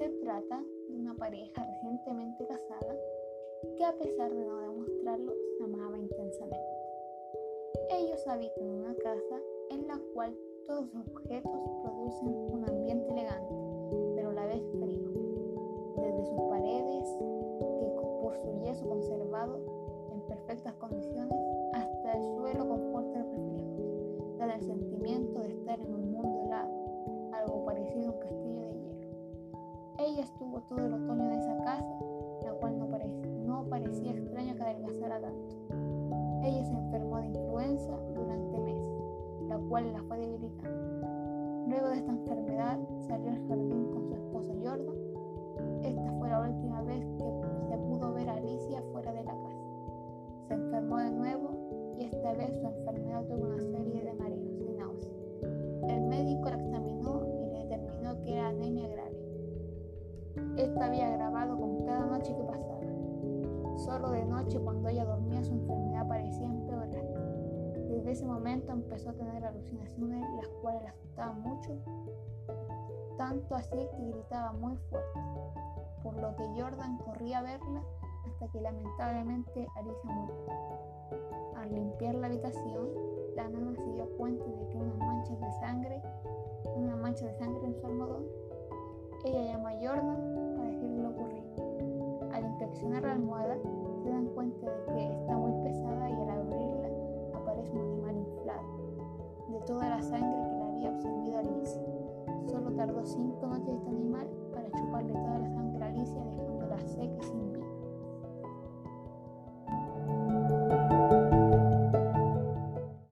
Se trata de una pareja recientemente casada que a pesar de no demostrarlo se amaba intensamente. Ellos habitan una casa en la cual todos los objetos producen un ambiente elegante, pero a la vez frío. Desde sus paredes, que por su yeso conservado en perfectas condiciones, hasta el suelo con fuertes reflejos, da el sentimiento de estar en un mundo helado, algo parecido a un castillo ella estuvo todo el otoño en esa casa, la cual no, no parecía extraño que adelgazara tanto. Ella se enfermó de influenza durante meses, la cual la fue debilitando. Luego de esta enfermedad salió al jardín con su esposo Jordan. Esta fue la última vez que se pudo ver a Alicia fuera de la casa. Se enfermó de nuevo y esta vez su enfermedad tuvo una serie de mareos Esta había agravado con cada noche que pasaba. Solo de noche cuando ella dormía su enfermedad parecía empeorar. Desde ese momento empezó a tener alucinaciones las cuales la asustaban mucho, tanto así que gritaba muy fuerte, por lo que Jordan corría a verla hasta que lamentablemente Alicia murió. Al limpiar la habitación, la nana se dio cuenta de que unas manchas de sangre, una mancha de sangre en su almohadón. Ella llamó a Jordan presionar la almohada, se dan cuenta de que está muy pesada y al abrirla aparece un animal inflado, de toda la sangre que le había absorbido Alicia. Solo tardó cinco noches este animal para chuparle toda